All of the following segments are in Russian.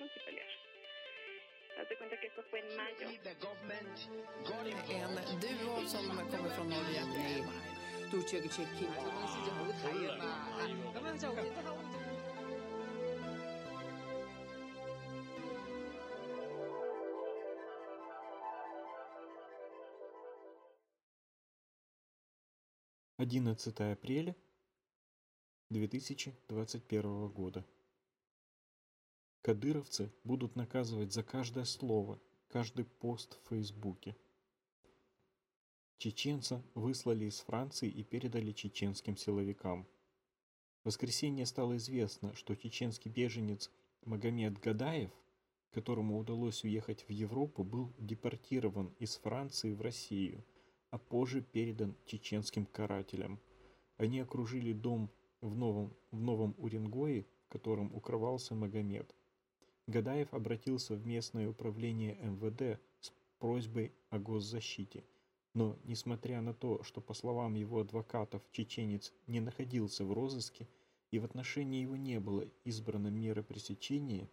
multiplegar. Date cuenta que esto fue en mayo. En duo som kommer från Norge. Одиннадцатое апреля две тысячи двадцать первого года. Кадыровцы будут наказывать за каждое слово, каждый пост в Фейсбуке. Чеченца выслали из Франции и передали чеченским силовикам. В воскресенье стало известно, что чеченский беженец Магомед Гадаев, которому удалось уехать в Европу, был депортирован из Франции в Россию, а позже передан чеченским карателям. Они окружили дом в Новом, в Новом Уренгое, в котором укрывался Магомед. Гадаев обратился в местное управление МВД с просьбой о госзащите. Но, несмотря на то, что, по словам его адвокатов, чеченец не находился в розыске и в отношении его не было избрано меры пресечения,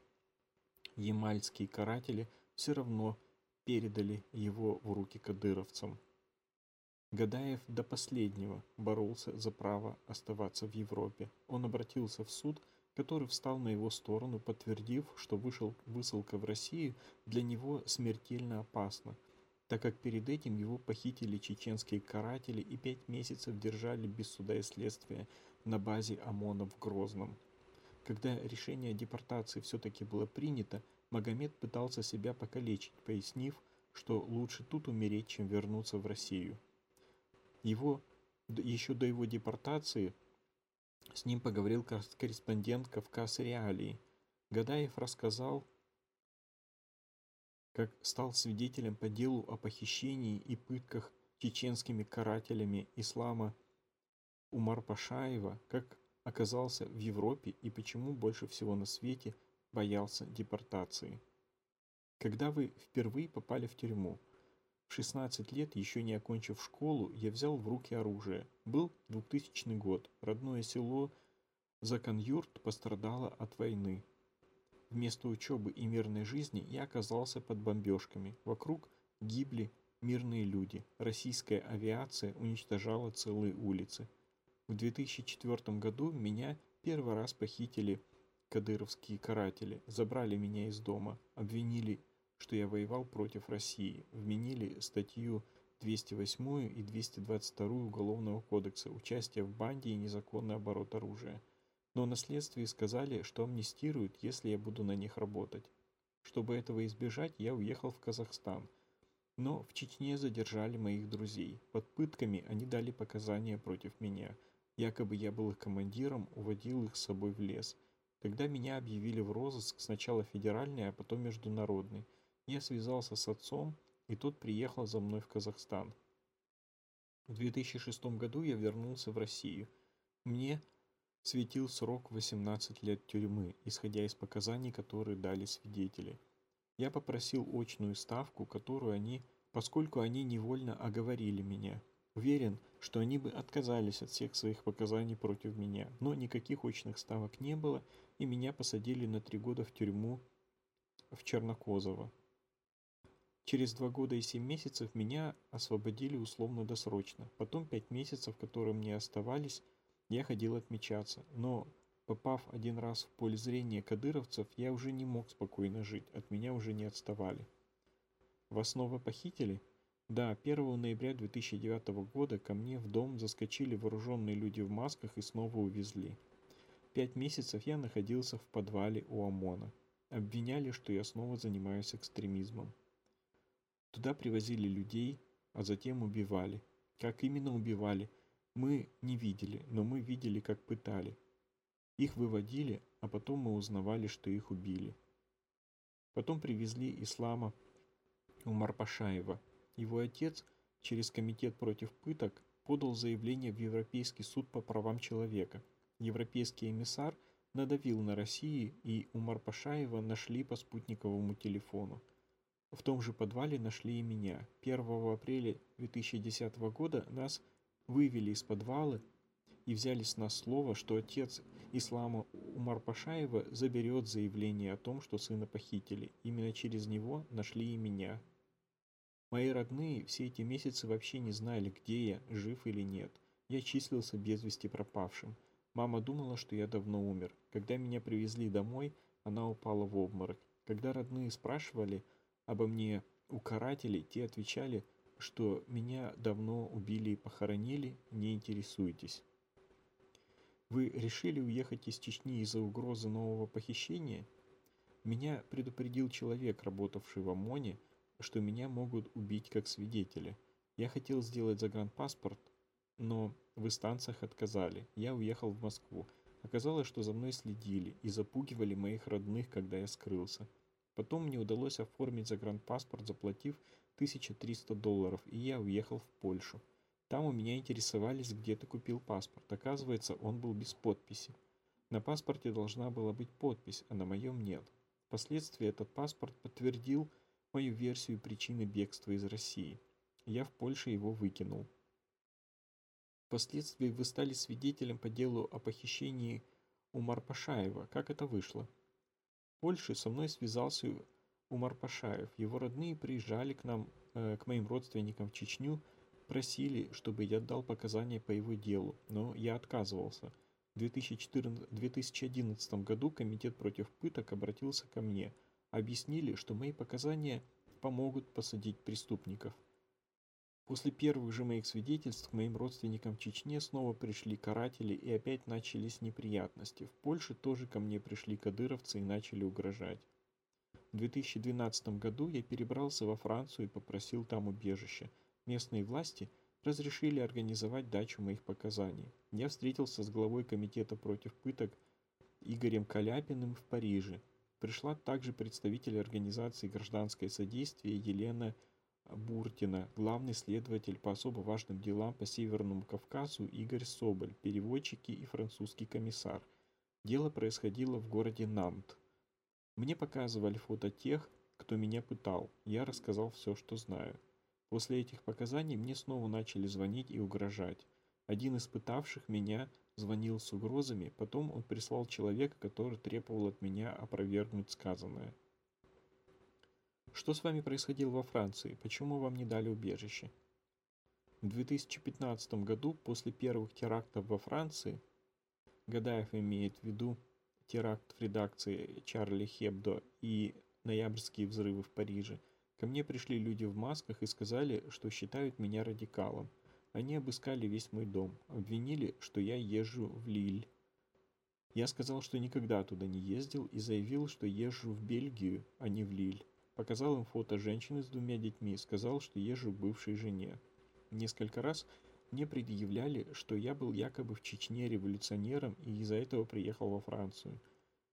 ямальские каратели все равно передали его в руки кадыровцам. Гадаев до последнего боролся за право оставаться в Европе. Он обратился в суд, который встал на его сторону, подтвердив, что вышел, высылка в Россию для него смертельно опасна, так как перед этим его похитили чеченские каратели и пять месяцев держали без суда и следствия на базе ОМОНа в Грозном. Когда решение о депортации все-таки было принято, Магомед пытался себя покалечить, пояснив, что лучше тут умереть, чем вернуться в Россию. Его, еще до его депортации с ним поговорил корреспондент «Кавказ Реалии». Гадаев рассказал, как стал свидетелем по делу о похищении и пытках чеченскими карателями ислама Умар Пашаева, как оказался в Европе и почему больше всего на свете боялся депортации. Когда вы впервые попали в тюрьму, в 16 лет, еще не окончив школу, я взял в руки оружие. Был 2000 год. Родное село Заканюрт пострадало от войны. Вместо учебы и мирной жизни я оказался под бомбежками. Вокруг гибли мирные люди. Российская авиация уничтожала целые улицы. В 2004 году меня первый раз похитили кадыровские каратели, забрали меня из дома, обвинили что я воевал против России, вменили статью 208 и 222 Уголовного кодекса «Участие в банде и незаконный оборот оружия». Но на следствии сказали, что амнистируют, если я буду на них работать. Чтобы этого избежать, я уехал в Казахстан. Но в Чечне задержали моих друзей. Под пытками они дали показания против меня. Якобы я был их командиром, уводил их с собой в лес. Тогда меня объявили в розыск сначала федеральный, а потом международный – я связался с отцом, и тот приехал за мной в Казахстан. В 2006 году я вернулся в Россию. Мне светил срок 18 лет тюрьмы, исходя из показаний, которые дали свидетели. Я попросил очную ставку, которую они, поскольку они невольно оговорили меня. Уверен, что они бы отказались от всех своих показаний против меня, но никаких очных ставок не было, и меня посадили на три года в тюрьму в Чернокозово. Через два года и семь месяцев меня освободили условно-досрочно. Потом пять месяцев, которые мне оставались, я ходил отмечаться. Но, попав один раз в поле зрения кадыровцев, я уже не мог спокойно жить, от меня уже не отставали. Вас снова похитили? Да, 1 ноября 2009 года ко мне в дом заскочили вооруженные люди в масках и снова увезли. Пять месяцев я находился в подвале у ОМОНа. Обвиняли, что я снова занимаюсь экстремизмом. Туда привозили людей, а затем убивали. Как именно убивали, мы не видели, но мы видели, как пытали. Их выводили, а потом мы узнавали, что их убили. Потом привезли Ислама Умар Пашаева. Его отец через комитет против пыток подал заявление в Европейский суд по правам человека. Европейский эмиссар надавил на Россию, и Умар Пашаева нашли по спутниковому телефону. В том же подвале нашли и меня. 1 апреля 2010 года нас вывели из подвала и взяли с нас слово, что отец Ислама Умарпашаева заберет заявление о том, что сына похитили. Именно через него нашли и меня. Мои родные все эти месяцы вообще не знали, где я, жив или нет. Я числился без вести пропавшим. Мама думала, что я давно умер. Когда меня привезли домой, она упала в обморок. Когда родные спрашивали обо мне у те отвечали, что меня давно убили и похоронили, не интересуйтесь. Вы решили уехать из Чечни из-за угрозы нового похищения? Меня предупредил человек, работавший в ОМОНе, что меня могут убить как свидетеля. Я хотел сделать загранпаспорт, но в инстанциях отказали. Я уехал в Москву. Оказалось, что за мной следили и запугивали моих родных, когда я скрылся. Потом мне удалось оформить загранпаспорт, заплатив 1300 долларов, и я уехал в Польшу. Там у меня интересовались, где ты купил паспорт. Оказывается, он был без подписи. На паспорте должна была быть подпись, а на моем нет. Впоследствии этот паспорт подтвердил мою версию причины бегства из России. Я в Польше его выкинул. Впоследствии вы стали свидетелем по делу о похищении Умар Пашаева. Как это вышло? Польше со мной связался Умар Пашаев. Его родные приезжали к нам, э, к моим родственникам в Чечню, просили, чтобы я дал показания по его делу, но я отказывался. В 2014, 2011 году Комитет против пыток обратился ко мне. Объяснили, что мои показания помогут посадить преступников. После первых же моих свидетельств к моим родственникам в Чечне снова пришли каратели и опять начались неприятности. В Польше тоже ко мне пришли кадыровцы и начали угрожать. В 2012 году я перебрался во Францию и попросил там убежище – Местные власти разрешили организовать дачу моих показаний. Я встретился с главой комитета против пыток Игорем Каляпиным в Париже. Пришла также представитель организации «Гражданское содействие» Елена Буртина, главный следователь по особо важным делам по Северному Кавказу Игорь Соболь, переводчики и французский комиссар. Дело происходило в городе Нант. Мне показывали фото тех, кто меня пытал. Я рассказал все, что знаю. После этих показаний мне снова начали звонить и угрожать. Один из пытавших меня звонил с угрозами, потом он прислал человека, который требовал от меня опровергнуть сказанное. Что с вами происходило во Франции? Почему вам не дали убежище? В 2015 году, после первых терактов во Франции, Гадаев имеет в виду теракт в редакции Чарли Хебдо и ноябрьские взрывы в Париже, Ко мне пришли люди в масках и сказали, что считают меня радикалом. Они обыскали весь мой дом, обвинили, что я езжу в Лиль. Я сказал, что никогда туда не ездил и заявил, что езжу в Бельгию, а не в Лиль. Показал им фото женщины с двумя детьми и сказал, что езжу к бывшей жене. Несколько раз мне предъявляли, что я был якобы в Чечне революционером и из-за этого приехал во Францию.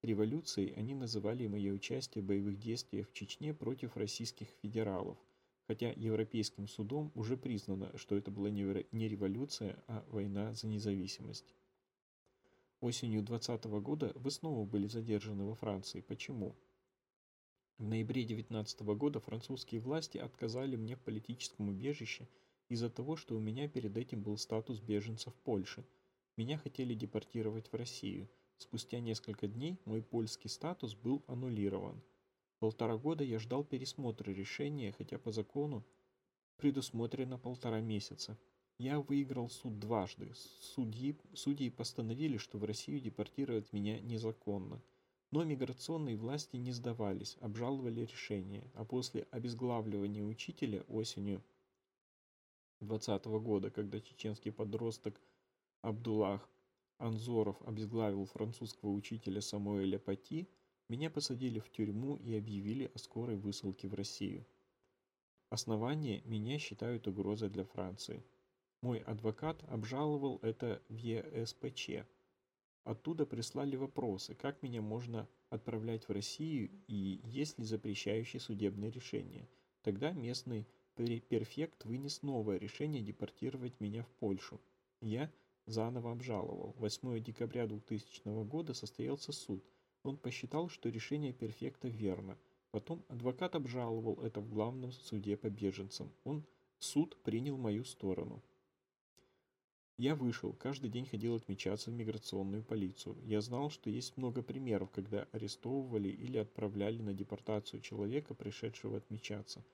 Революцией они называли мое участие в боевых действиях в Чечне против российских федералов, хотя Европейским судом уже признано, что это была не революция, а война за независимость. Осенью 2020 года вы снова были задержаны во Франции. Почему? В ноябре 19 года французские власти отказали мне в политическом убежище из-за того, что у меня перед этим был статус беженца в Польше. Меня хотели депортировать в Россию – Спустя несколько дней мой польский статус был аннулирован. Полтора года я ждал пересмотра решения, хотя по закону предусмотрено полтора месяца. Я выиграл суд дважды. Судьи, судьи постановили, что в Россию депортировать меня незаконно. Но миграционные власти не сдавались, обжаловали решение, а после обезглавливания учителя осенью 2020 года, когда чеченский подросток Абдуллах Анзоров обезглавил французского учителя Самуэля Пати, меня посадили в тюрьму и объявили о скорой высылке в Россию. Основание меня считают угрозой для Франции. Мой адвокат обжаловал это в ЕСПЧ. Оттуда прислали вопросы, как меня можно отправлять в Россию и есть ли запрещающее судебное решение. Тогда местный перфект вынес новое решение депортировать меня в Польшу. Я – заново обжаловал. 8 декабря 2000 года состоялся суд. Он посчитал, что решение перфекта верно. Потом адвокат обжаловал это в главном суде по беженцам. Он суд принял мою сторону. Я вышел, каждый день ходил отмечаться в миграционную полицию. Я знал, что есть много примеров, когда арестовывали или отправляли на депортацию человека, пришедшего отмечаться.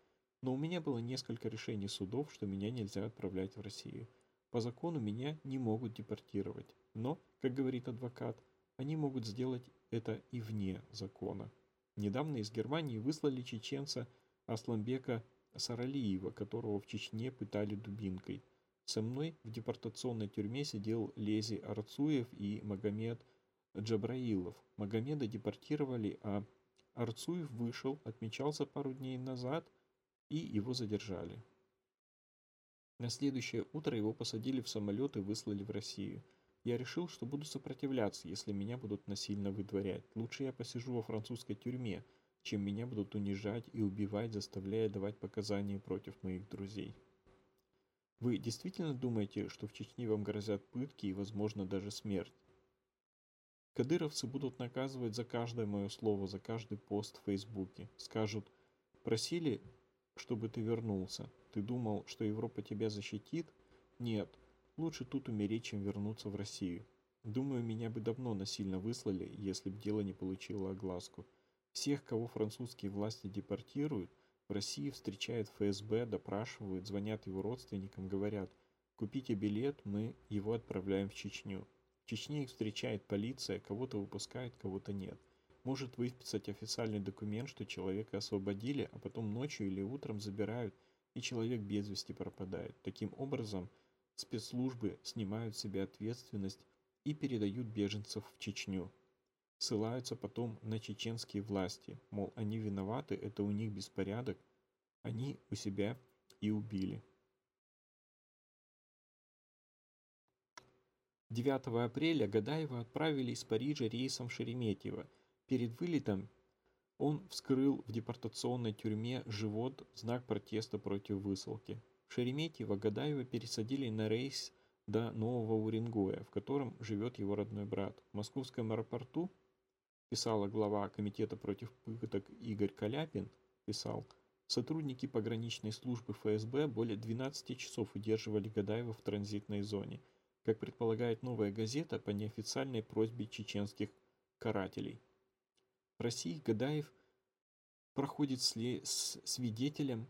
Но у меня было несколько решений судов, что меня нельзя отправлять в Россию. По закону меня не могут депортировать. Но, как говорит адвокат, они могут сделать это и вне закона. Недавно из Германии выслали чеченца Асламбека Саралиева, которого в Чечне пытали дубинкой. Со мной в депортационной тюрьме сидел Лези Арцуев и Магомед Джабраилов. Магомеда депортировали, а Арцуев вышел, отмечался пару дней назад, и его задержали. На следующее утро его посадили в самолет и выслали в Россию. Я решил, что буду сопротивляться, если меня будут насильно выдворять. Лучше я посижу во французской тюрьме, чем меня будут унижать и убивать, заставляя давать показания против моих друзей. Вы действительно думаете, что в Чечне вам грозят пытки и, возможно, даже смерть? Кадыровцы будут наказывать за каждое мое слово, за каждый пост в Фейсбуке. Скажут, просили, чтобы ты вернулся. Ты думал, что Европа тебя защитит? Нет, лучше тут умереть, чем вернуться в Россию. Думаю, меня бы давно насильно выслали, если б дело не получило огласку. Всех, кого французские власти депортируют, в России встречают ФСБ, допрашивают, звонят его родственникам, говорят, купите билет, мы его отправляем в Чечню. В Чечне их встречает полиция, кого-то выпускают, кого-то нет. Может выписать официальный документ, что человека освободили, а потом ночью или утром забирают, и человек без вести пропадает. Таким образом, спецслужбы снимают с себя ответственность и передают беженцев в Чечню ссылаются потом на чеченские власти, мол, они виноваты, это у них беспорядок, они у себя и убили. 9 апреля Гадаева отправили из Парижа рейсом Шереметьево. Перед вылетом он вскрыл в депортационной тюрьме живот в знак протеста против высылки. В Шереметьево Гадаева пересадили на рейс до Нового Уренгоя, в котором живет его родной брат. В московском аэропорту писала глава Комитета против пыток Игорь Каляпин, писал, сотрудники пограничной службы ФСБ более 12 часов удерживали Гадаева в транзитной зоне, как предполагает новая газета по неофициальной просьбе чеченских карателей. В России Гадаев проходит свидетелем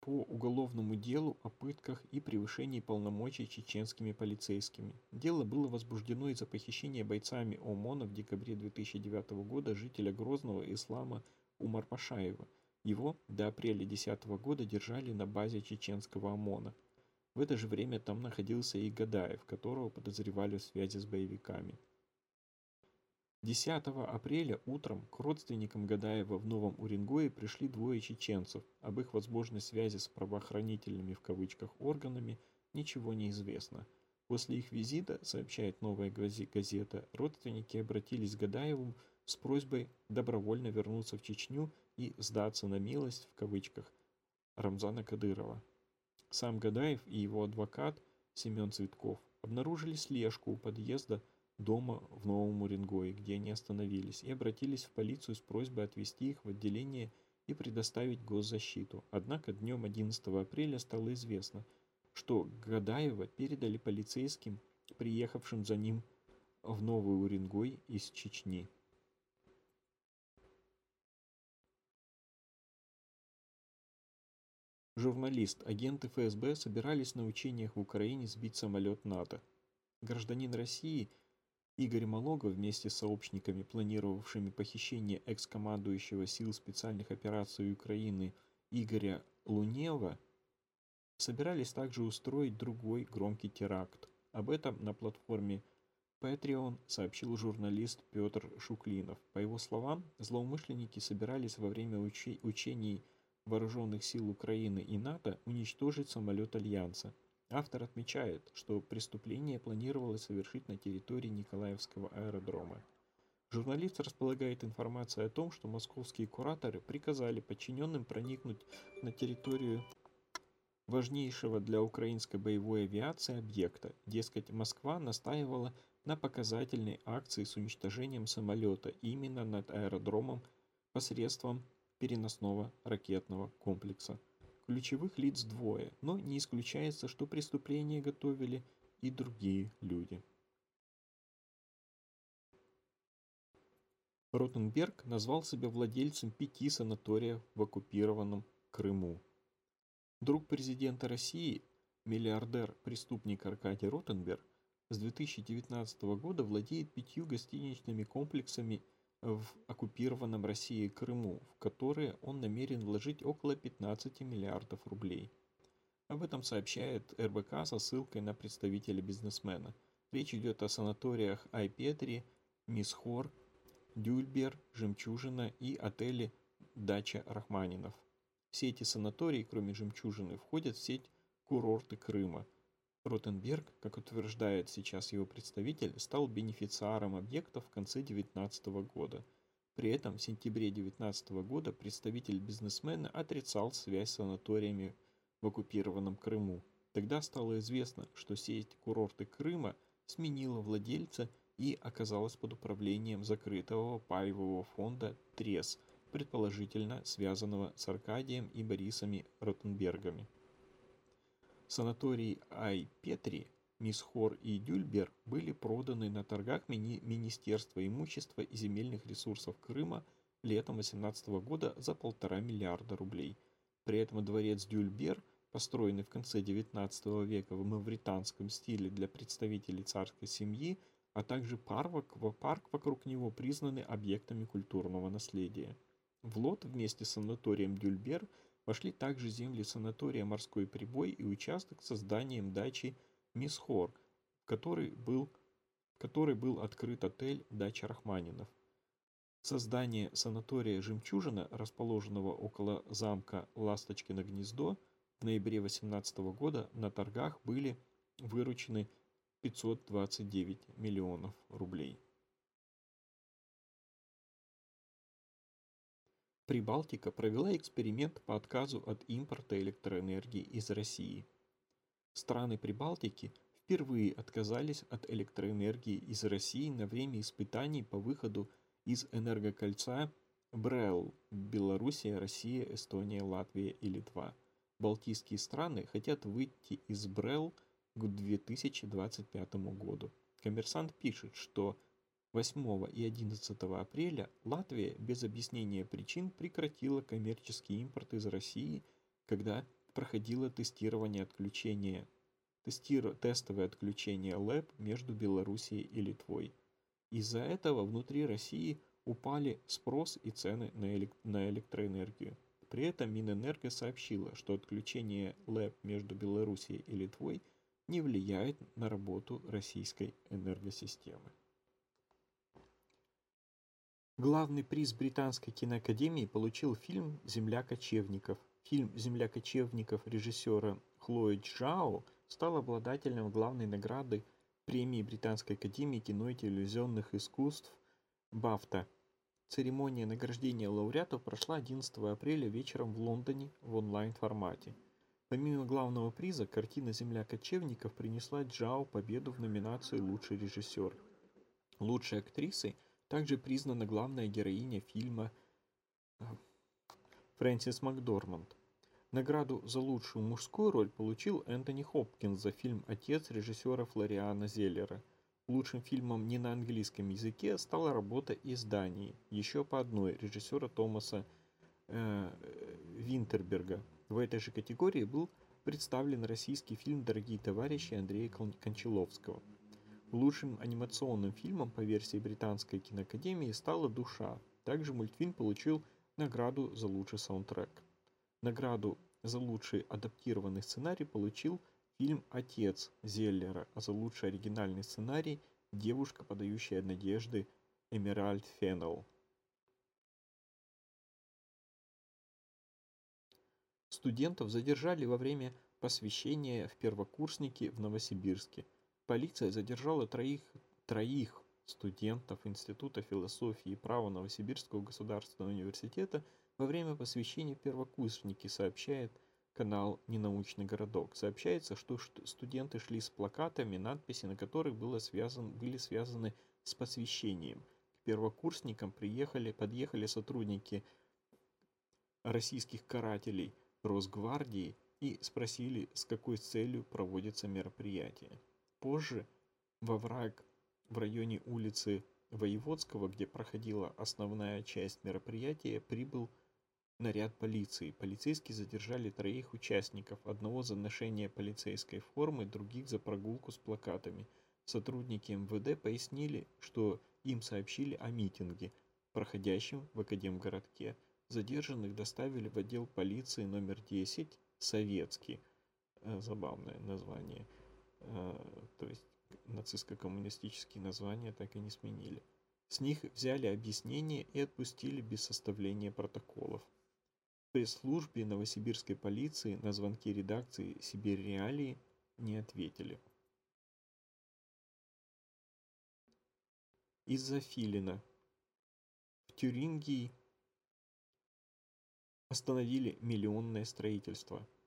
по уголовному делу о пытках и превышении полномочий чеченскими полицейскими. Дело было возбуждено из-за похищения бойцами ОМОНа в декабре 2009 года жителя Грозного Ислама Умар Пашаева. Его до апреля 2010 года держали на базе чеченского ОМОНа. В это же время там находился и Гадаев, которого подозревали в связи с боевиками. 10 апреля утром к родственникам Гадаева в Новом Уренгое пришли двое чеченцев. Об их возможной связи с правоохранительными в кавычках органами ничего не известно. После их визита, сообщает новая газета, родственники обратились к Гадаеву с просьбой добровольно вернуться в Чечню и сдаться на милость в кавычках Рамзана Кадырова. Сам Гадаев и его адвокат Семен Цветков обнаружили слежку у подъезда дома в Новом Уренгое, где они остановились, и обратились в полицию с просьбой отвезти их в отделение и предоставить госзащиту. Однако днем 11 апреля стало известно, что Гадаева передали полицейским, приехавшим за ним в Новый Уренгой из Чечни. Журналист, агенты ФСБ собирались на учениях в Украине сбить самолет НАТО. Гражданин России – Игорь Малого вместе с сообщниками, планировавшими похищение экс-командующего сил специальных операций Украины Игоря Лунева, собирались также устроить другой громкий теракт. Об этом на платформе Patreon сообщил журналист Петр Шуклинов. По его словам, злоумышленники собирались во время учений вооруженных сил Украины и НАТО уничтожить самолет Альянса. Автор отмечает, что преступление планировалось совершить на территории Николаевского аэродрома. Журналист располагает информацией о том, что московские кураторы приказали подчиненным проникнуть на территорию важнейшего для украинской боевой авиации объекта. Дескать, Москва настаивала на показательной акции с уничтожением самолета именно над аэродромом посредством переносного ракетного комплекса. Ключевых лиц двое, но не исключается, что преступление готовили и другие люди. Ротенберг назвал себя владельцем пяти санаториев в оккупированном Крыму. Друг президента России, миллиардер-преступник Аркадий Ротенберг, с 2019 года владеет пятью гостиничными комплексами в оккупированном Россией Крыму, в которые он намерен вложить около 15 миллиардов рублей. Об этом сообщает РБК со ссылкой на представителя бизнесмена. Речь идет о санаториях Айпетри, Мисхор, Дюльбер, Жемчужина и отеле Дача Рахманинов. Все эти санатории, кроме Жемчужины, входят в сеть курорты Крыма. Ротенберг, как утверждает сейчас его представитель, стал бенефициаром объектов в конце 2019 года. При этом в сентябре 2019 года представитель бизнесмена отрицал связь с санаториями в оккупированном Крыму. Тогда стало известно, что сеть курорты Крыма сменила владельца и оказалась под управлением закрытого паевого фонда «Трес», предположительно связанного с Аркадием и Борисами Ротенбергами. Санатории Ай-Петри, Мисхор и Дюльбер были проданы на торгах мини Министерства имущества и земельных ресурсов Крыма летом 2018 года за полтора миллиарда рублей. При этом дворец Дюльбер построенный в конце XIX века в мавританском стиле для представителей царской семьи, а также парк, парк вокруг него признаны объектами культурного наследия. В лот вместе с санаторием Дюльбер вошли также земли санатория «Морской прибой» и участок с созданием дачи Мисхор, в которой был, в которой был открыт отель «Дача Рахманинов». Создание санатория «Жемчужина», расположенного около замка Ласточкино гнездо, в ноябре 2018 года на торгах были выручены 529 миллионов рублей. Прибалтика провела эксперимент по отказу от импорта электроэнергии из России. Страны Прибалтики впервые отказались от электроэнергии из России на время испытаний по выходу из энергокольца БРЭЛ – Белоруссия, Россия, Эстония, Латвия и Литва – Балтийские страны хотят выйти из БРЭЛ к 2025 году. Коммерсант пишет, что 8 и 11 апреля Латвия без объяснения причин прекратила коммерческий импорт из России, когда проходило тестирование отключения, тестиро, тестовое отключение ЛЭП между Белоруссией и Литвой. Из-за этого внутри России упали спрос и цены на, элек, на электроэнергию. При этом Минэнерго сообщила, что отключение ЛЭП между Белоруссией и Литвой не влияет на работу российской энергосистемы. Главный приз Британской киноакадемии получил фильм «Земля кочевников». Фильм «Земля кочевников» режиссера Хлои Джао стал обладателем главной награды премии Британской академии кино и телевизионных искусств «Бафта» Церемония награждения лауреатов прошла 11 апреля вечером в Лондоне в онлайн-формате. Помимо главного приза, картина «Земля кочевников» принесла Джао победу в номинации «Лучший режиссер». Лучшей актрисой также признана главная героиня фильма э, Фрэнсис Макдорманд. Награду за лучшую мужскую роль получил Энтони Хопкинс за фильм «Отец» режиссера Флориана Зеллера – Лучшим фильмом не на английском языке стала работа из Дании, еще по одной, режиссера Томаса э, Винтерберга. В этой же категории был представлен российский фильм «Дорогие товарищи» Андрея Кончаловского. Лучшим анимационным фильмом по версии Британской киноакадемии стала «Душа». Также мультфильм получил награду за лучший саундтрек. Награду за лучший адаптированный сценарий получил Фильм «Отец» Зеллера, а за лучший оригинальный сценарий «Девушка, подающая надежды» Эмеральд Феннелл. Студентов задержали во время посвящения в первокурсники в Новосибирске. Полиция задержала троих, троих студентов Института философии и права Новосибирского государственного университета во время посвящения первокурсники, сообщает канал «Ненаучный городок». Сообщается, что студенты шли с плакатами, надписи на которых было связан, были связаны с посвящением. К первокурсникам приехали, подъехали сотрудники российских карателей Росгвардии и спросили, с какой целью проводится мероприятие. Позже во враг в районе улицы Воеводского, где проходила основная часть мероприятия, прибыл наряд полиции. Полицейские задержали троих участников, одного за ношение полицейской формы, других за прогулку с плакатами. Сотрудники МВД пояснили, что им сообщили о митинге, проходящем в Академгородке. Задержанных доставили в отдел полиции номер 10 «Советский». Э, забавное название. Э, то есть нацистско-коммунистические названия так и не сменили. С них взяли объяснение и отпустили без составления протоколов. В пресс-службе новосибирской полиции на звонки редакции «Сибирь Реалии» не ответили. Из-за Филина. В Тюрингии остановили миллионное строительство –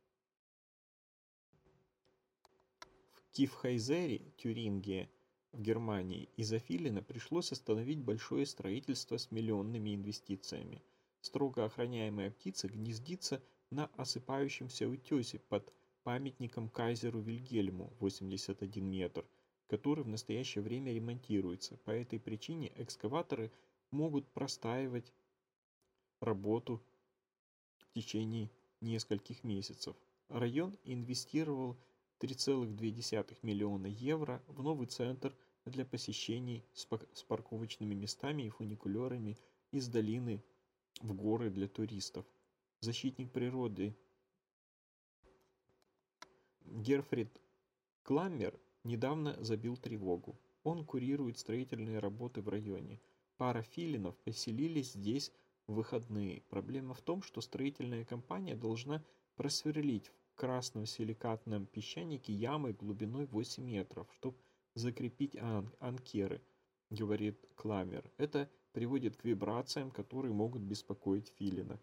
Кифхайзере, Тюрингия, в Германии, из-за Филина пришлось остановить большое строительство с миллионными инвестициями. Строго охраняемая птица гнездится на осыпающемся утесе под памятником кайзеру Вильгельму 81 метр, который в настоящее время ремонтируется. По этой причине экскаваторы могут простаивать работу в течение нескольких месяцев. Район инвестировал 3,2 миллиона евро в новый центр для посещений с парковочными местами и фуникулерами из долины в горы для туристов. Защитник природы Герфрид Кламмер недавно забил тревогу. Он курирует строительные работы в районе. Пара филинов поселились здесь в выходные. Проблема в том, что строительная компания должна просверлить красном силикатном песчанике ямы глубиной 8 метров, чтобы закрепить ан анкеры, говорит Кламер. Это приводит к вибрациям, которые могут беспокоить филина.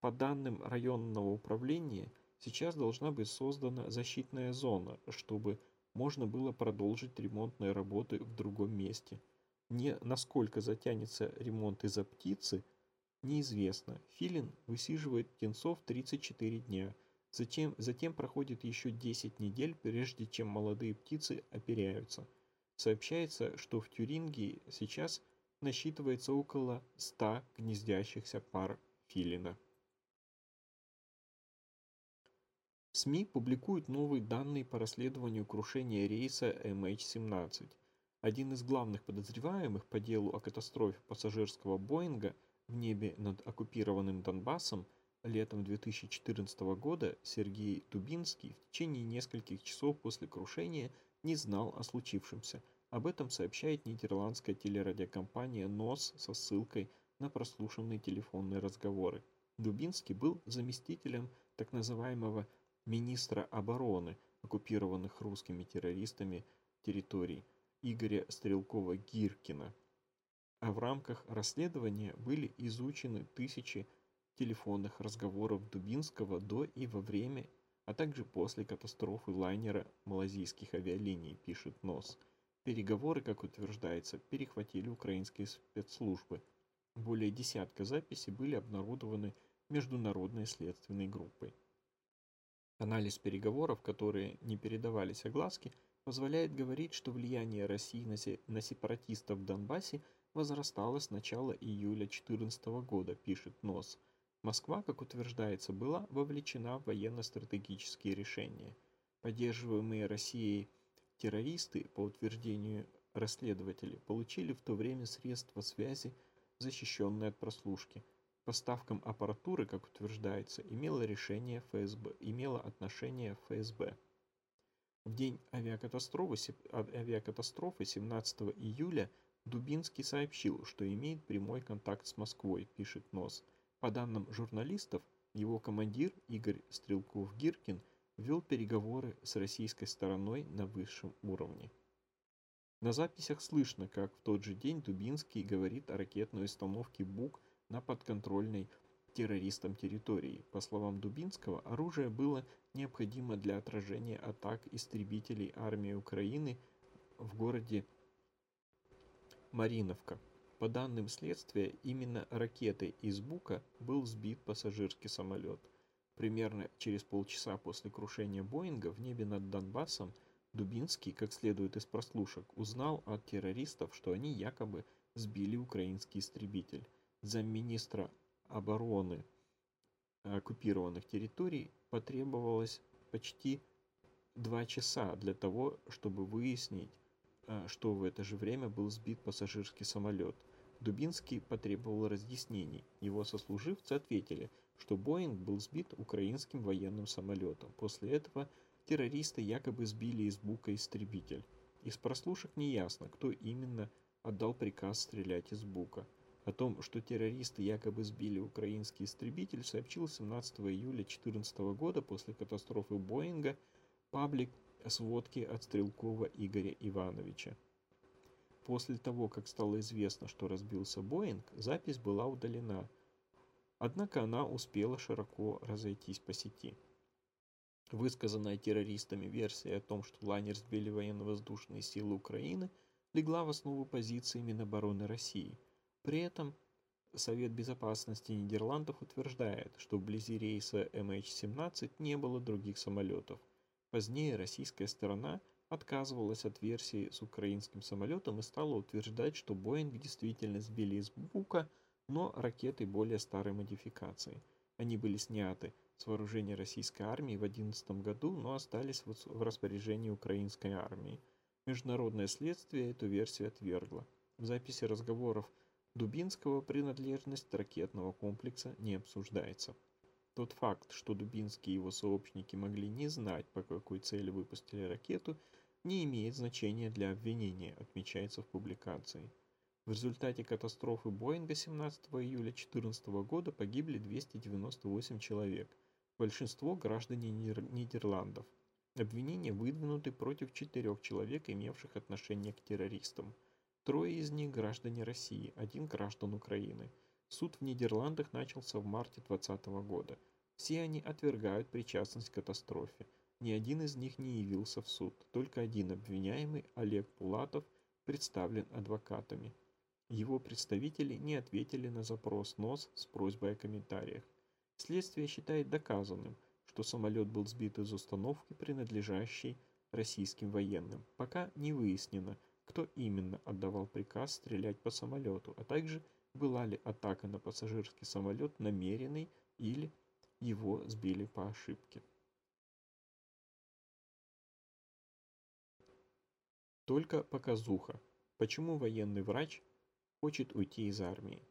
По данным районного управления, сейчас должна быть создана защитная зона, чтобы можно было продолжить ремонтные работы в другом месте. Не насколько затянется ремонт из-за птицы, неизвестно. Филин высиживает птенцов 34 дня – Затем, затем проходит еще 10 недель, прежде чем молодые птицы оперяются. Сообщается, что в Тюрингии сейчас насчитывается около 100 гнездящихся пар филина. СМИ публикуют новые данные по расследованию крушения рейса MH17. Один из главных подозреваемых по делу о катастрофе пассажирского Боинга в небе над оккупированным Донбассом – Летом 2014 года Сергей Дубинский в течение нескольких часов после крушения не знал о случившемся. Об этом сообщает нидерландская телерадиокомпания НОС со ссылкой на прослушанные телефонные разговоры. Дубинский был заместителем так называемого министра обороны оккупированных русскими террористами территорий Игоря Стрелкова-Гиркина. А в рамках расследования были изучены тысячи телефонных разговоров Дубинского до и во время, а также после катастрофы лайнера малазийских авиалиний, пишет НОС. Переговоры, как утверждается, перехватили украинские спецслужбы. Более десятка записей были обнародованы международной следственной группой. Анализ переговоров, которые не передавались огласке, позволяет говорить, что влияние России на сепаратистов в Донбассе возрастало с начала июля 2014 года, пишет НОС. Москва, как утверждается, была вовлечена в военно-стратегические решения. Поддерживаемые Россией террористы, по утверждению расследователей, получили в то время средства связи, защищенные от прослушки. Поставкам аппаратуры, как утверждается, имело, решение ФСБ, имело отношение ФСБ. В день авиакатастрофы, авиакатастрофы 17 июля Дубинский сообщил, что имеет прямой контакт с Москвой, пишет НОС. По данным журналистов, его командир Игорь Стрелков-Гиркин вел переговоры с российской стороной на высшем уровне. На записях слышно, как в тот же день Дубинский говорит о ракетной установке БУК на подконтрольной террористам территории. По словам Дубинского, оружие было необходимо для отражения атак истребителей армии Украины в городе Мариновка. По данным следствия, именно ракетой из Бука был сбит пассажирский самолет. Примерно через полчаса после крушения Боинга в небе над Донбассом Дубинский, как следует из прослушек, узнал от террористов, что они якобы сбили украинский истребитель. Замминистра обороны оккупированных территорий потребовалось почти два часа для того, чтобы выяснить, а, что в это же время был сбит пассажирский самолет. Дубинский потребовал разъяснений. Его сослуживцы ответили, что Боинг был сбит украинским военным самолетом. После этого террористы якобы сбили из Бука истребитель. Из прослушек не ясно, кто именно отдал приказ стрелять из Бука. О том, что террористы якобы сбили украинский истребитель, сообщил 17 июля 2014 года после катастрофы Боинга паблик сводки от Стрелкова Игоря Ивановича. После того, как стало известно, что разбился Боинг, запись была удалена, однако она успела широко разойтись по сети. Высказанная террористами версия о том, что лайнер сбили военно-воздушные силы Украины, легла в основу позиции Минобороны России. При этом Совет Безопасности Нидерландов утверждает, что вблизи рейса MH17 не было других самолетов. Позднее российская сторона отказывалась от версии с украинским самолетом и стала утверждать, что Боинг действительно сбили из Бука, но ракеты более старой модификации. Они были сняты с вооружения российской армии в 2011 году, но остались в распоряжении украинской армии. Международное следствие эту версию отвергло. В записи разговоров Дубинского принадлежность ракетного комплекса не обсуждается. Тот факт, что Дубинский и его сообщники могли не знать, по какой цели выпустили ракету, не имеет значения для обвинения, отмечается в публикации. В результате катастрофы Боинга 17 июля 2014 года погибли 298 человек, большинство граждане Нидерландов. Обвинения выдвинуты против четырех человек, имевших отношение к террористам. Трое из них граждане России, один граждан Украины. Суд в Нидерландах начался в марте 2020 года – все они отвергают причастность к катастрофе. Ни один из них не явился в суд. Только один обвиняемый, Олег Пулатов, представлен адвокатами. Его представители не ответили на запрос НОС с просьбой о комментариях. Следствие считает доказанным, что самолет был сбит из установки, принадлежащей российским военным. Пока не выяснено, кто именно отдавал приказ стрелять по самолету, а также была ли атака на пассажирский самолет намеренной или его сбили по ошибке. Только показуха. Почему военный врач хочет уйти из армии?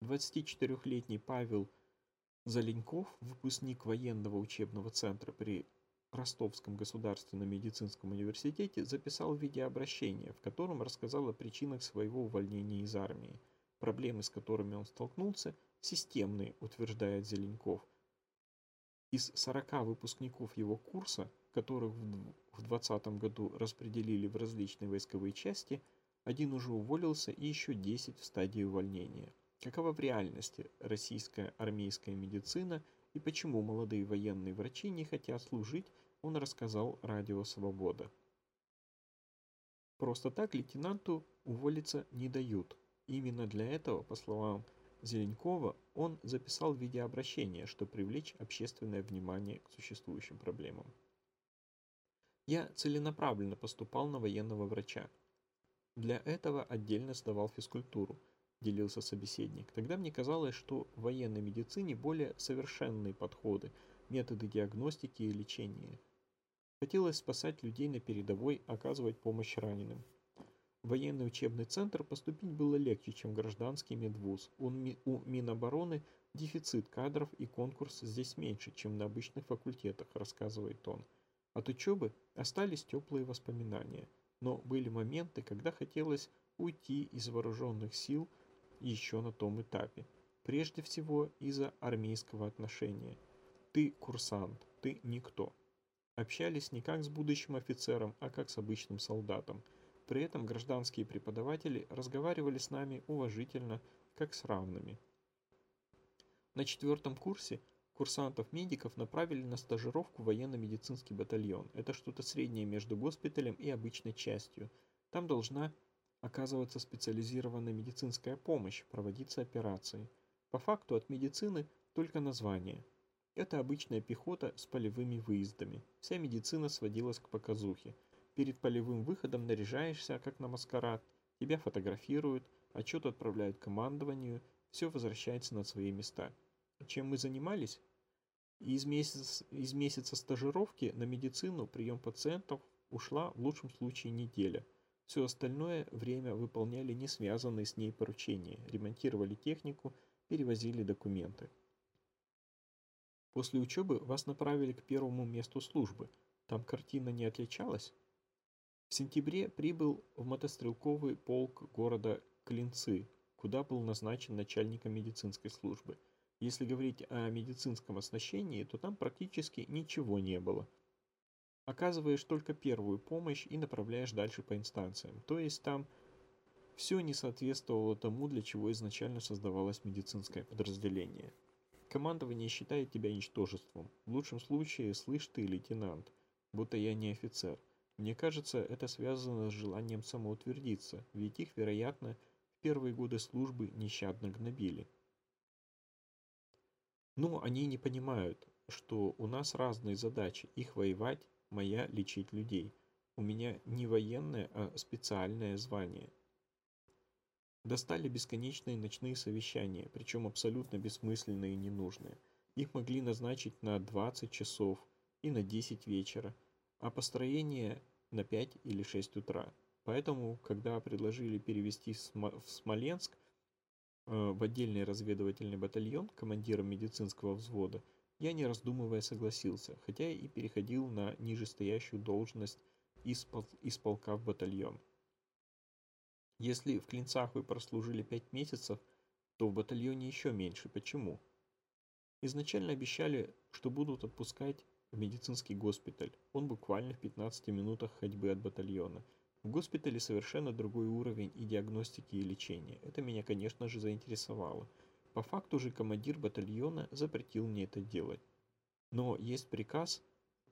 24-летний Павел Заленьков, выпускник военного учебного центра при Ростовском государственном медицинском университете, записал видеообращение, в котором рассказал о причинах своего увольнения из армии. Проблемы, с которыми он столкнулся, системные, утверждает Зеленков – из 40 выпускников его курса, которых в 2020 году распределили в различные войсковые части, один уже уволился и еще 10 в стадии увольнения. Какова в реальности российская армейская медицина и почему молодые военные врачи не хотят служить, он рассказал Радио Свобода. Просто так лейтенанту уволиться не дают. Именно для этого, по словам Зеленкова он записал видеообращение, чтобы привлечь общественное внимание к существующим проблемам. Я целенаправленно поступал на военного врача. Для этого отдельно сдавал физкультуру, делился собеседник. Тогда мне казалось, что в военной медицине более совершенные подходы, методы диагностики и лечения. Хотелось спасать людей на передовой, оказывать помощь раненым. В военный учебный центр поступить было легче, чем гражданский медвуз. У Минобороны дефицит кадров и конкурс здесь меньше, чем на обычных факультетах, рассказывает он. От учебы остались теплые воспоминания, но были моменты, когда хотелось уйти из вооруженных сил еще на том этапе. Прежде всего из-за армейского отношения. Ты курсант, ты никто. Общались не как с будущим офицером, а как с обычным солдатом – при этом гражданские преподаватели разговаривали с нами уважительно, как с равными. На четвертом курсе курсантов-медиков направили на стажировку в военно-медицинский батальон. Это что-то среднее между госпиталем и обычной частью. Там должна оказываться специализированная медицинская помощь, проводиться операции. По факту от медицины только название. Это обычная пехота с полевыми выездами. Вся медицина сводилась к показухе. Перед полевым выходом наряжаешься, как на маскарад, тебя фотографируют, отчет отправляют командованию, все возвращается на свои места. Чем мы занимались? Из месяца, из месяца стажировки на медицину прием пациентов ушла в лучшем случае неделя. Все остальное время выполняли не связанные с ней поручения, ремонтировали технику, перевозили документы. После учебы вас направили к первому месту службы. Там картина не отличалась? В сентябре прибыл в мотострелковый полк города Клинцы, куда был назначен начальником медицинской службы. Если говорить о медицинском оснащении, то там практически ничего не было. Оказываешь только первую помощь и направляешь дальше по инстанциям. То есть там все не соответствовало тому, для чего изначально создавалось медицинское подразделение. Командование считает тебя ничтожеством. В лучшем случае, слышь ты, лейтенант, будто я не офицер – мне кажется, это связано с желанием самоутвердиться, ведь их, вероятно, в первые годы службы нещадно гнобили. Но они не понимают, что у нас разные задачи, их воевать, моя лечить людей. У меня не военное, а специальное звание. Достали бесконечные ночные совещания, причем абсолютно бессмысленные и ненужные. Их могли назначить на 20 часов и на 10 вечера, а построение на 5 или 6 утра. Поэтому, когда предложили перевести в Смоленск в отдельный разведывательный батальон командиром медицинского взвода, я не раздумывая согласился, хотя и переходил на нижестоящую должность из, пол из полка в батальон. Если в Клинцах вы прослужили 5 месяцев, то в батальоне еще меньше. Почему? Изначально обещали, что будут отпускать в медицинский госпиталь. Он буквально в 15 минутах ходьбы от батальона. В госпитале совершенно другой уровень и диагностики, и лечения. Это меня, конечно же, заинтересовало. По факту же командир батальона запретил мне это делать. Но есть приказ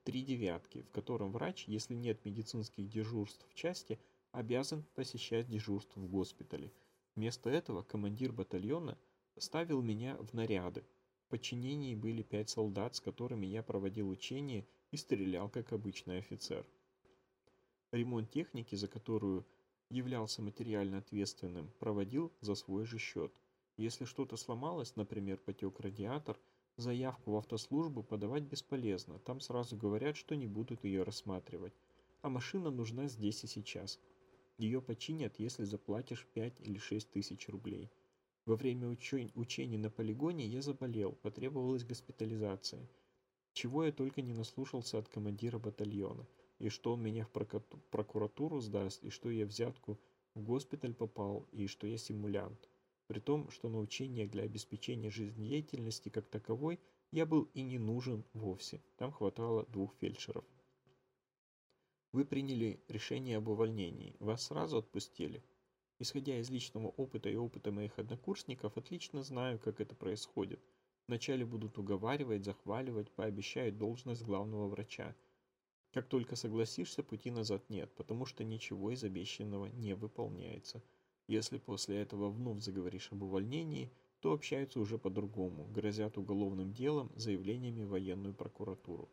«три девятки», в котором врач, если нет медицинских дежурств в части, обязан посещать дежурство в госпитале. Вместо этого командир батальона ставил меня в наряды, подчинении были пять солдат, с которыми я проводил учения и стрелял как обычный офицер. Ремонт техники, за которую являлся материально ответственным, проводил за свой же счет. Если что-то сломалось, например, потек радиатор, заявку в автослужбу подавать бесполезно, там сразу говорят, что не будут ее рассматривать. А машина нужна здесь и сейчас. Ее починят, если заплатишь 5 или 6 тысяч рублей. Во время учений на полигоне я заболел, потребовалась госпитализация. Чего я только не наслушался от командира батальона. И что он меня в прокуратуру сдаст, и что я взятку в госпиталь попал, и что я симулянт. При том, что на учения для обеспечения жизнедеятельности как таковой я был и не нужен вовсе. Там хватало двух фельдшеров. Вы приняли решение об увольнении. Вас сразу отпустили. Исходя из личного опыта и опыта моих однокурсников, отлично знаю, как это происходит. Вначале будут уговаривать, захваливать, пообещают должность главного врача. Как только согласишься, пути назад нет, потому что ничего из обещанного не выполняется. Если после этого вновь заговоришь об увольнении, то общаются уже по-другому, грозят уголовным делом, заявлениями в военную прокуратуру.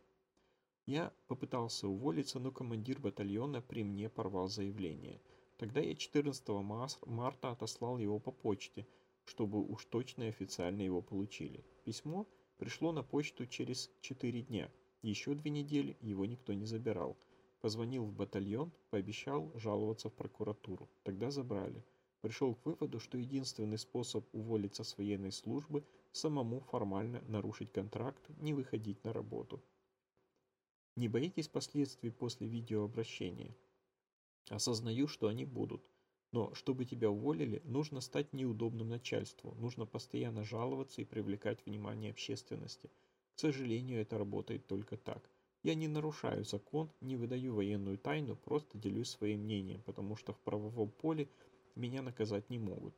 Я попытался уволиться, но командир батальона при мне порвал заявление – Тогда я 14 марта отослал его по почте, чтобы уж точно и официально его получили. Письмо пришло на почту через 4 дня. Еще две недели его никто не забирал. Позвонил в батальон, пообещал жаловаться в прокуратуру. Тогда забрали. Пришел к выводу, что единственный способ уволиться с военной службы – самому формально нарушить контракт, не выходить на работу. Не боитесь последствий после видеообращения? Осознаю, что они будут. Но чтобы тебя уволили, нужно стать неудобным начальству, нужно постоянно жаловаться и привлекать внимание общественности. К сожалению, это работает только так. Я не нарушаю закон, не выдаю военную тайну, просто делюсь своим мнением, потому что в правовом поле меня наказать не могут.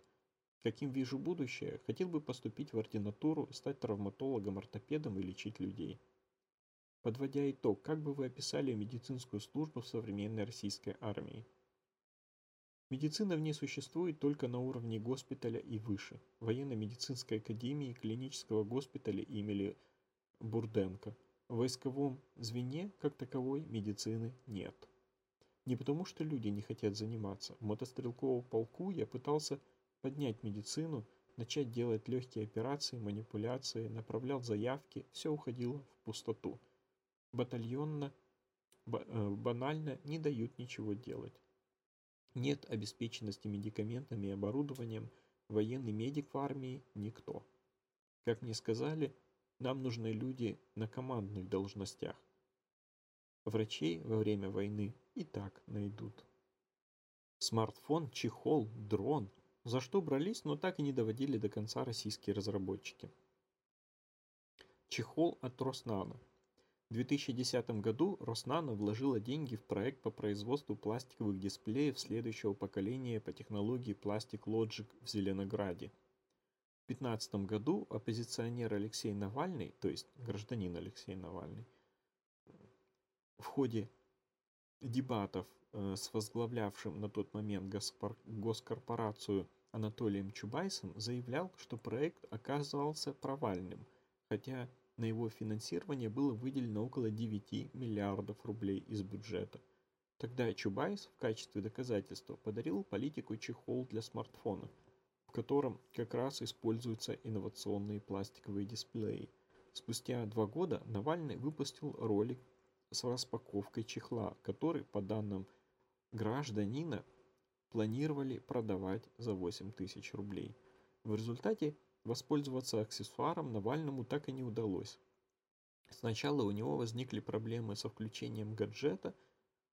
Каким вижу будущее, хотел бы поступить в ординатуру, стать травматологом-ортопедом и лечить людей. Подводя итог, как бы вы описали медицинскую службу в современной российской армии? Медицина в ней существует только на уровне госпиталя и выше. Военно-медицинской академии клинического госпиталя имени Бурденко. В войсковом звене, как таковой, медицины нет. Не потому, что люди не хотят заниматься. В мотострелковом полку я пытался поднять медицину, начать делать легкие операции, манипуляции, направлял заявки, все уходило в пустоту. Батальонно, э, банально не дают ничего делать. Нет обеспеченности медикаментами и оборудованием, военный медик в армии – никто. Как мне сказали, нам нужны люди на командных должностях. Врачей во время войны и так найдут. Смартфон, чехол, дрон – за что брались, но так и не доводили до конца российские разработчики. Чехол от Роснано. В 2010 году Роснано вложила деньги в проект по производству пластиковых дисплеев следующего поколения по технологии Plastic Logic в Зеленограде. В 2015 году оппозиционер Алексей Навальный, то есть гражданин Алексей Навальный, в ходе дебатов Э, с возглавлявшим на тот момент госкорпорацию Анатолием Чубайсом заявлял, что проект оказался провальным, хотя на его финансирование было выделено около 9 миллиардов рублей из бюджета. Тогда Чубайс в качестве доказательства подарил политику чехол для смартфона, в котором как раз используются инновационные пластиковые дисплеи. Спустя два года Навальный выпустил ролик с распаковкой чехла, который, по данным гражданина планировали продавать за 8 тысяч рублей. В результате воспользоваться аксессуаром Навальному так и не удалось. Сначала у него возникли проблемы со включением гаджета,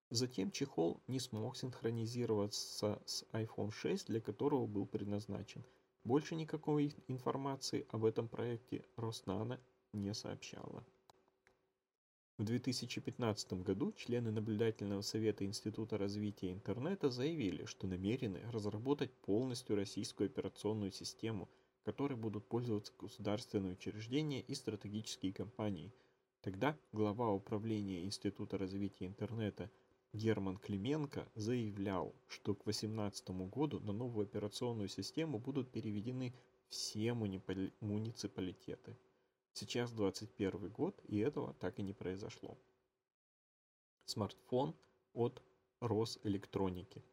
затем чехол не смог синхронизироваться с iPhone 6, для которого был предназначен. Больше никакой информации об этом проекте Роснана не сообщала. В 2015 году члены наблюдательного совета Института развития интернета заявили, что намерены разработать полностью российскую операционную систему, которой будут пользоваться государственные учреждения и стратегические компании. Тогда глава управления Института развития интернета Герман Клименко заявлял, что к 2018 году на новую операционную систему будут переведены все муниципалитеты. Сейчас 21 год, и этого так и не произошло. Смартфон от Росэлектроники.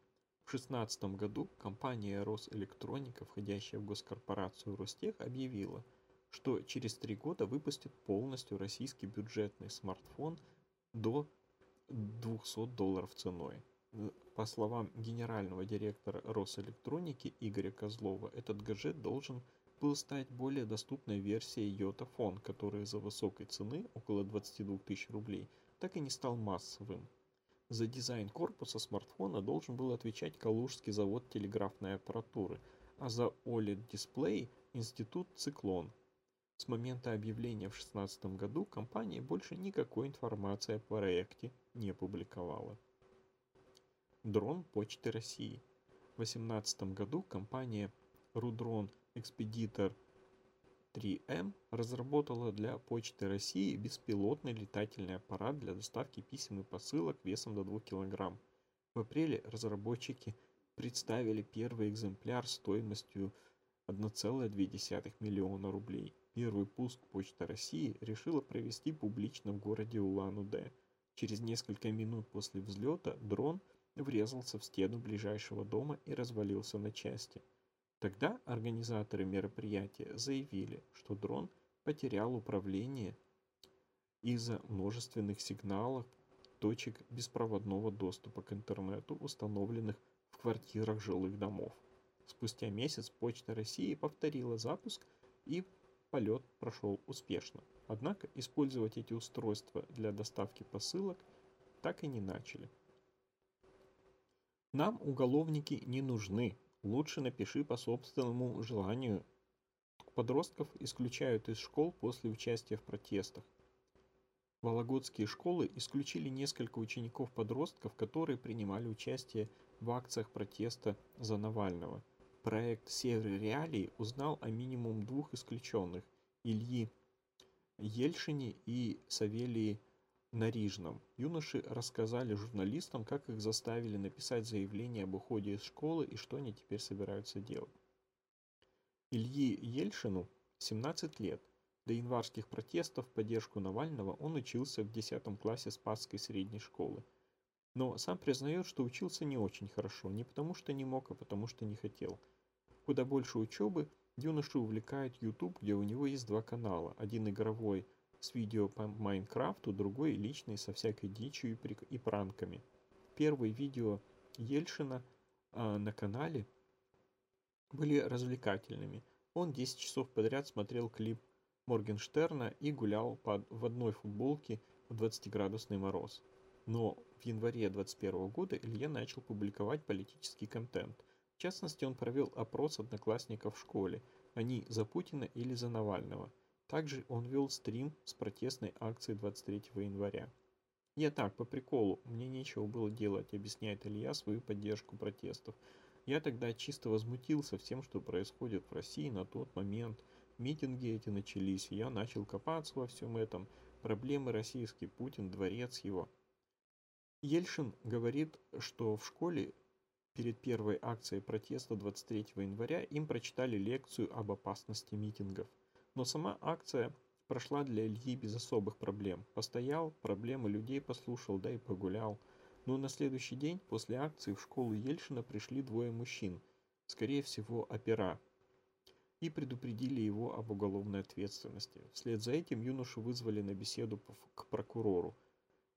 В 2016 году компания Росэлектроника, входящая в госкорпорацию Ростех, объявила, что через три года выпустит полностью российский бюджетный смартфон до 200 долларов ценой. По словам генерального директора Росэлектроники Игоря Козлова, этот гаджет должен был стать более доступной версией Phone, который за высокой цены, около 22 тысяч рублей, так и не стал массовым. За дизайн корпуса смартфона должен был отвечать Калужский завод телеграфной аппаратуры, а за OLED-дисплей – институт «Циклон». С момента объявления в 2016 году компания больше никакой информации о проекте не публиковала. Дрон Почты России. В 2018 году компания Рудрон Экспедитор 3М разработала для Почты России беспилотный летательный аппарат для доставки писем и посылок весом до 2 кг. В апреле разработчики представили первый экземпляр стоимостью 1,2 миллиона рублей. Первый пуск Почта России решила провести публично в городе Улан-Удэ. Через несколько минут после взлета дрон врезался в стену ближайшего дома и развалился на части – Тогда организаторы мероприятия заявили, что дрон потерял управление из-за множественных сигналов точек беспроводного доступа к интернету, установленных в квартирах жилых домов. Спустя месяц Почта России повторила запуск и полет прошел успешно. Однако использовать эти устройства для доставки посылок так и не начали. Нам уголовники не нужны, Лучше напиши по собственному желанию. Подростков исключают из школ после участия в протестах. Вологодские школы исключили несколько учеников-подростков, которые принимали участие в акциях протеста за Навального. Проект «Север реалии» узнал о минимум двух исключенных – Ильи Ельшине и Савелии Нарижном юноши рассказали журналистам, как их заставили написать заявление об уходе из школы и что они теперь собираются делать. Ильи Ельшину 17 лет. До январских протестов в поддержку Навального он учился в 10 классе Спасской средней школы. Но сам признает, что учился не очень хорошо, не потому что не мог, а потому что не хотел. Куда больше учебы юношу увлекает YouTube, где у него есть два канала. Один игровой с видео по Майнкрафту, другой личный со всякой дичью и, пранками. Первые видео Ельшина а, на канале были развлекательными. Он 10 часов подряд смотрел клип Моргенштерна и гулял под, в одной футболке в 20-градусный мороз. Но в январе 2021 года Илья начал публиковать политический контент. В частности, он провел опрос одноклассников в школе. Они за Путина или за Навального. Также он вел стрим с протестной акцией 23 января. Я так, по приколу, мне нечего было делать, объясняет Илья свою поддержку протестов. Я тогда чисто возмутился всем, что происходит в России на тот момент. Митинги эти начались, и я начал копаться во всем этом. Проблемы российский Путин, дворец его. Ельшин говорит, что в школе перед первой акцией протеста 23 января им прочитали лекцию об опасности митингов. Но сама акция прошла для Ильи без особых проблем. Постоял, проблемы людей послушал, да и погулял. Но на следующий день после акции в школу Ельшина пришли двое мужчин, скорее всего опера, и предупредили его об уголовной ответственности. Вслед за этим юношу вызвали на беседу к прокурору.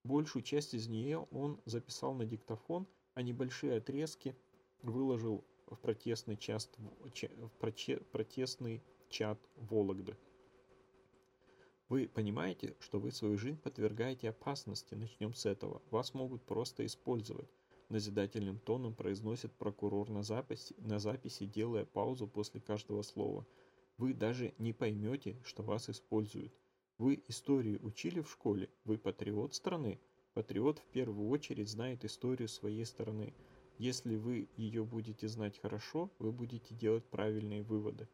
Большую часть из нее он записал на диктофон, а небольшие отрезки выложил в протестный, част, в протестный чат Вологды. Вы понимаете, что вы свою жизнь подвергаете опасности, начнем с этого. Вас могут просто использовать. Назидательным тоном произносит прокурор на записи, на записи, делая паузу после каждого слова. Вы даже не поймете, что вас используют. Вы историю учили в школе, вы патриот страны. Патриот в первую очередь знает историю своей страны. Если вы ее будете знать хорошо, вы будете делать правильные выводы.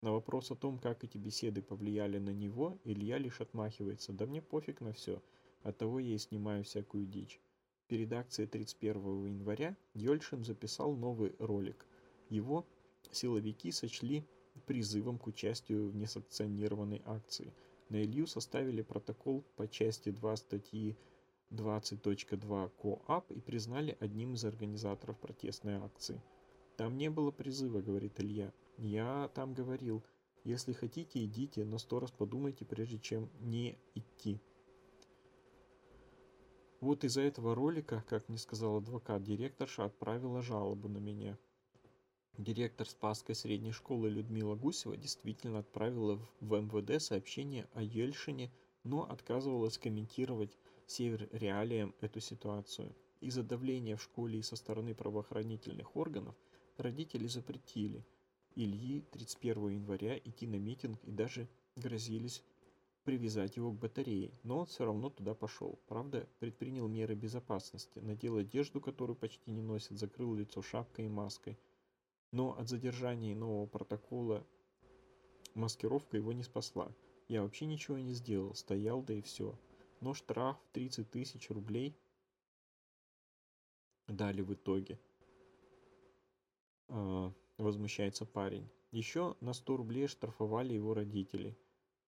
На вопрос о том, как эти беседы повлияли на него, Илья лишь отмахивается. Да мне пофиг на все. Оттого я и снимаю всякую дичь. Перед акцией 31 января Йольшин записал новый ролик. Его силовики сочли призывом к участию в несанкционированной акции. На Илью составили протокол по части 2 статьи 20.2 КоАП и признали одним из организаторов протестной акции. Там не было призыва, говорит Илья. Я там говорил, если хотите, идите, но сто раз подумайте, прежде чем не идти. Вот из-за этого ролика, как мне сказал адвокат, директорша отправила жалобу на меня. Директор Спасской средней школы Людмила Гусева действительно отправила в МВД сообщение о Ельшине, но отказывалась комментировать север реалиям эту ситуацию. Из-за давления в школе и со стороны правоохранительных органов родители запретили – Ильи 31 января идти на митинг и даже грозились привязать его к батарее, но он все равно туда пошел. Правда, предпринял меры безопасности, надел одежду, которую почти не носит, закрыл лицо шапкой и маской. Но от задержания нового протокола маскировка его не спасла. Я вообще ничего не сделал, стоял, да и все. Но штраф 30 тысяч рублей дали в итоге. А, возмущается парень. Еще на 100 рублей штрафовали его родители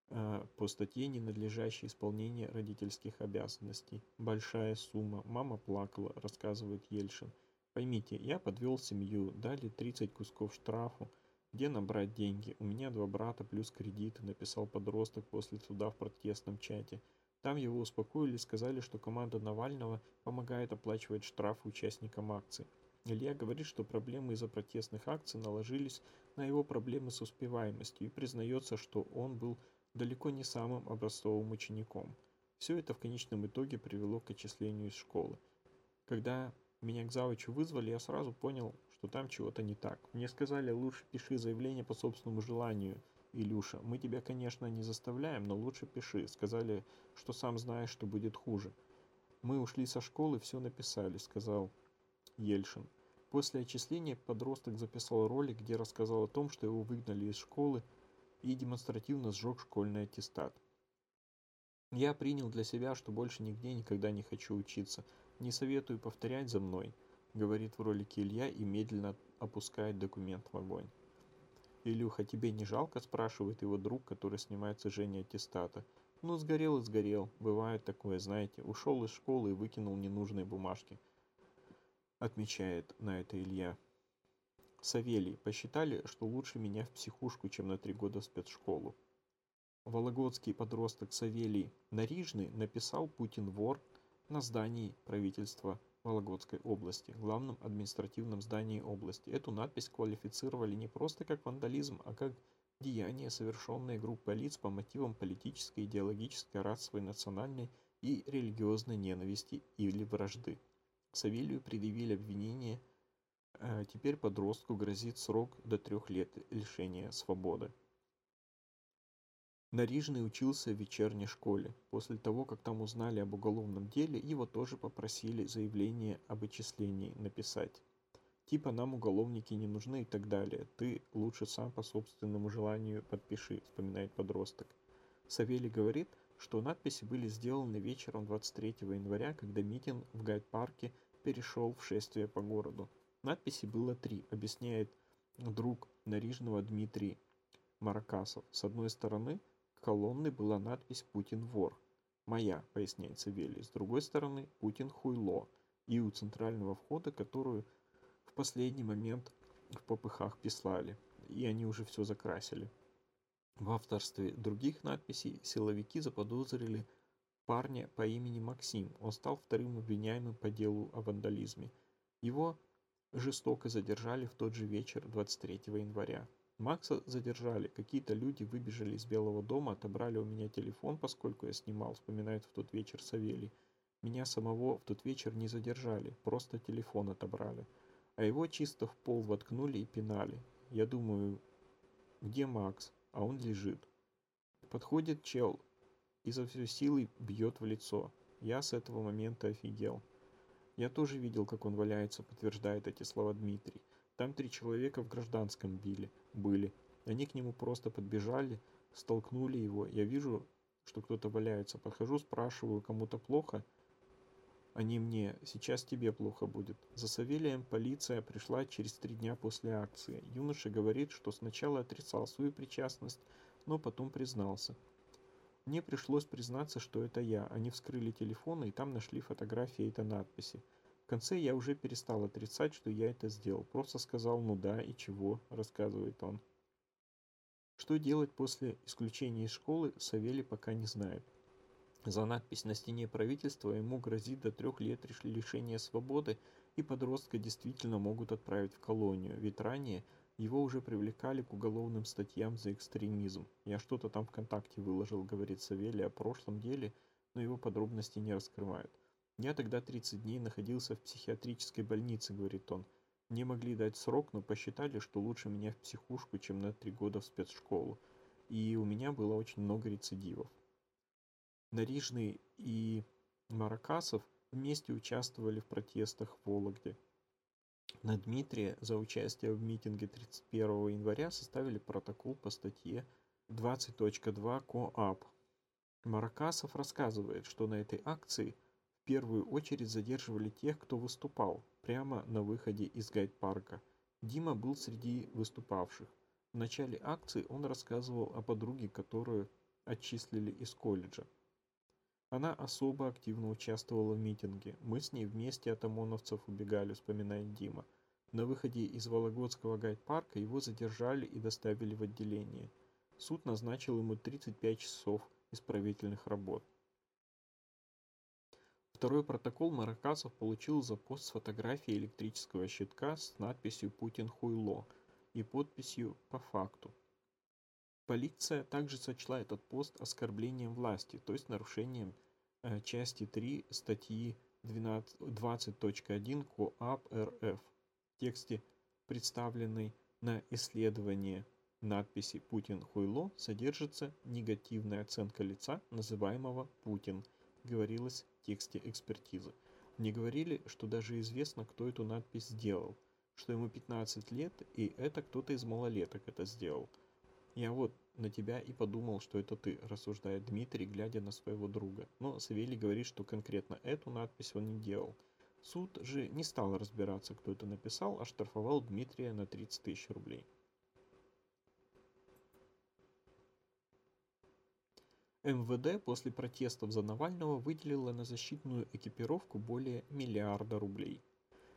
э, по статье «Ненадлежащее исполнение родительских обязанностей». Большая сумма. Мама плакала, рассказывает Ельшин. Поймите, я подвел семью, дали 30 кусков штрафу. Где набрать деньги? У меня два брата плюс кредиты, написал подросток после суда в протестном чате. Там его успокоили, сказали, что команда Навального помогает оплачивать штрафы участникам акций. Илья говорит, что проблемы из-за протестных акций наложились на его проблемы с успеваемостью и признается, что он был далеко не самым образцовым учеником. Все это в конечном итоге привело к отчислению из школы. Когда меня к завучу вызвали, я сразу понял, что там чего-то не так. Мне сказали, лучше пиши заявление по собственному желанию, Илюша. Мы тебя, конечно, не заставляем, но лучше пиши. Сказали, что сам знаешь, что будет хуже. Мы ушли со школы, все написали, сказал Ельшин. После отчисления подросток записал ролик, где рассказал о том, что его выгнали из школы и демонстративно сжег школьный аттестат. Я принял для себя, что больше нигде никогда не хочу учиться. Не советую повторять за мной, говорит в ролике Илья и медленно опускает документ в огонь. «Илюха, тебе не жалко?» – спрашивает его друг, который снимает сожжение аттестата. «Ну, сгорел и сгорел. Бывает такое, знаете. Ушел из школы и выкинул ненужные бумажки. отмечает на это Илья. Савелий, посчитали, что лучше меня в психушку, чем на три года в спецшколу. Вологодский подросток Савелий Нарижный написал «Путин вор» на здании правительства Вологодской области, главном административном здании области. Эту надпись квалифицировали не просто как вандализм, а как деяние, совершенное группой лиц по мотивам политической, идеологической, расовой, национальной и религиозной ненависти или вражды. Савелию предъявили обвинение, а теперь подростку грозит срок до трех лет лишения свободы. Нарижный учился в вечерней школе. После того, как там узнали об уголовном деле, его тоже попросили заявление об отчислении написать. Типа нам уголовники не нужны и так далее. Ты лучше сам по собственному желанию подпиши, вспоминает подросток. Савелий говорит, что надписи были сделаны вечером 23 января, когда митинг в гайд-парке перешел в шествие по городу. Надписей было три, объясняет друг Нарижного Дмитрий Маракасов. С одной стороны, колонны была надпись «Путин вор». «Моя», поясняет Савелий. С другой стороны, «Путин хуйло». И у центрального входа, которую в последний момент в попыхах пислали. И они уже все закрасили. В авторстве других надписей силовики заподозрили парня по имени Максим. Он стал вторым обвиняемым по делу о вандализме. Его жестоко задержали в тот же вечер 23 января. Макса задержали. Какие-то люди выбежали из Белого дома, отобрали у меня телефон, поскольку я снимал, вспоминает в тот вечер Савелий. Меня самого в тот вечер не задержали, просто телефон отобрали. А его чисто в пол воткнули и пинали. Я думаю, где Макс? А он лежит. Подходит чел и за всю силы бьет в лицо. Я с этого момента офигел. Я тоже видел, как он валяется, подтверждает эти слова Дмитрий. Там три человека в гражданском били, были. Они к нему просто подбежали, столкнули его. Я вижу, что кто-то валяется. Подхожу, спрашиваю, кому-то плохо. Они мне, сейчас тебе плохо будет. За Савелием полиция пришла через три дня после акции. Юноша говорит, что сначала отрицал свою причастность, но потом признался. Мне пришлось признаться, что это я. Они вскрыли телефон, и там нашли фотографии этой надписи конце я уже перестал отрицать, что я это сделал. Просто сказал «ну да» и чего, рассказывает он. Что делать после исключения из школы, Савелий пока не знает. За надпись на стене правительства ему грозит до трех лет лишения свободы, и подростка действительно могут отправить в колонию, ведь ранее его уже привлекали к уголовным статьям за экстремизм. Я что-то там ВКонтакте выложил, говорит Савелий о прошлом деле, но его подробности не раскрывают. Я тогда 30 дней находился в психиатрической больнице, говорит он. Мне могли дать срок, но посчитали, что лучше меня в психушку, чем на 3 года в спецшколу. И у меня было очень много рецидивов. Нарижный и Маракасов вместе участвовали в протестах в Вологде. На Дмитрия за участие в митинге 31 января составили протокол по статье 20.2 КоАП. Маракасов рассказывает, что на этой акции – первую очередь задерживали тех, кто выступал, прямо на выходе из гайд-парка. Дима был среди выступавших. В начале акции он рассказывал о подруге, которую отчислили из колледжа. Она особо активно участвовала в митинге. Мы с ней вместе от ОМОНовцев убегали, вспоминает Дима. На выходе из Вологодского гайд-парка его задержали и доставили в отделение. Суд назначил ему 35 часов исправительных работ. Второй протокол Маракасов получил за пост с фотографией электрического щитка с надписью «Путин хуйло» и подписью «По факту». Полиция также сочла этот пост оскорблением власти, то есть нарушением э, части 3 статьи 20.1 КоАП РФ. В тексте, представленной на исследование надписи «Путин хуйло», содержится негативная оценка лица, называемого Путин, говорилось тексте экспертизы. Мне говорили, что даже известно, кто эту надпись сделал, что ему 15 лет, и это кто-то из малолеток это сделал. Я вот на тебя и подумал, что это ты, рассуждает Дмитрий, глядя на своего друга. Но Савелий говорит, что конкретно эту надпись он не делал. Суд же не стал разбираться, кто это написал, а штрафовал Дмитрия на 30 тысяч рублей. МВД после протестов за Навального выделило на защитную экипировку более миллиарда рублей.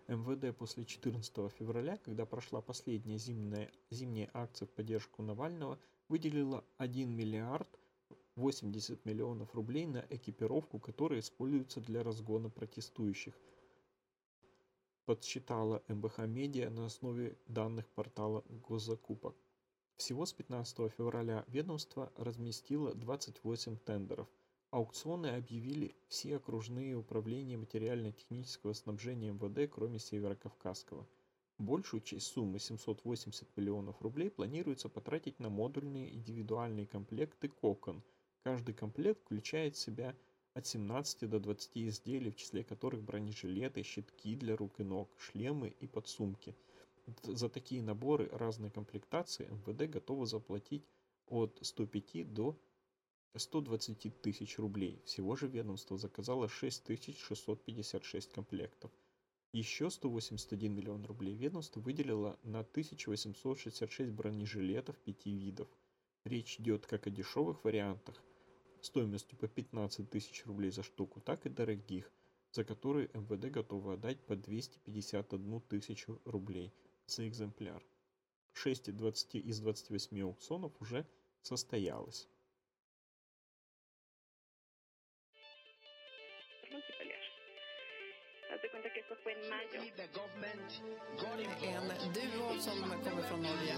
МВД после 14 февраля, когда прошла последняя зимняя, зимняя акция в поддержку Навального, выделила 1 миллиард 80 миллионов рублей на экипировку, которая используется для разгона протестующих. Подсчитала МБХ Медиа на основе данных портала Госзакупок. Всего с 15 февраля ведомство разместило 28 тендеров. Аукционы объявили все окружные управления материально-технического снабжения МВД, кроме Северокавказского. Большую часть суммы 780 миллионов рублей планируется потратить на модульные индивидуальные комплекты «Кокон». Каждый комплект включает в себя от 17 до 20 изделий, в числе которых бронежилеты, щитки для рук и ног, шлемы и подсумки – за такие наборы разной комплектации МВД готово заплатить от 105 до 120 тысяч рублей. Всего же ведомство заказало 6656 комплектов. Еще 181 миллион рублей ведомство выделило на 1866 бронежилетов пяти видов. Речь идет как о дешевых вариантах, стоимостью по 15 тысяч рублей за штуку, так и дорогих, за которые МВД готово отдать по 251 тысячу рублей – за экземпляр. 6 20 из 28 аукционов уже состоялось. Duo som kommer från Norge.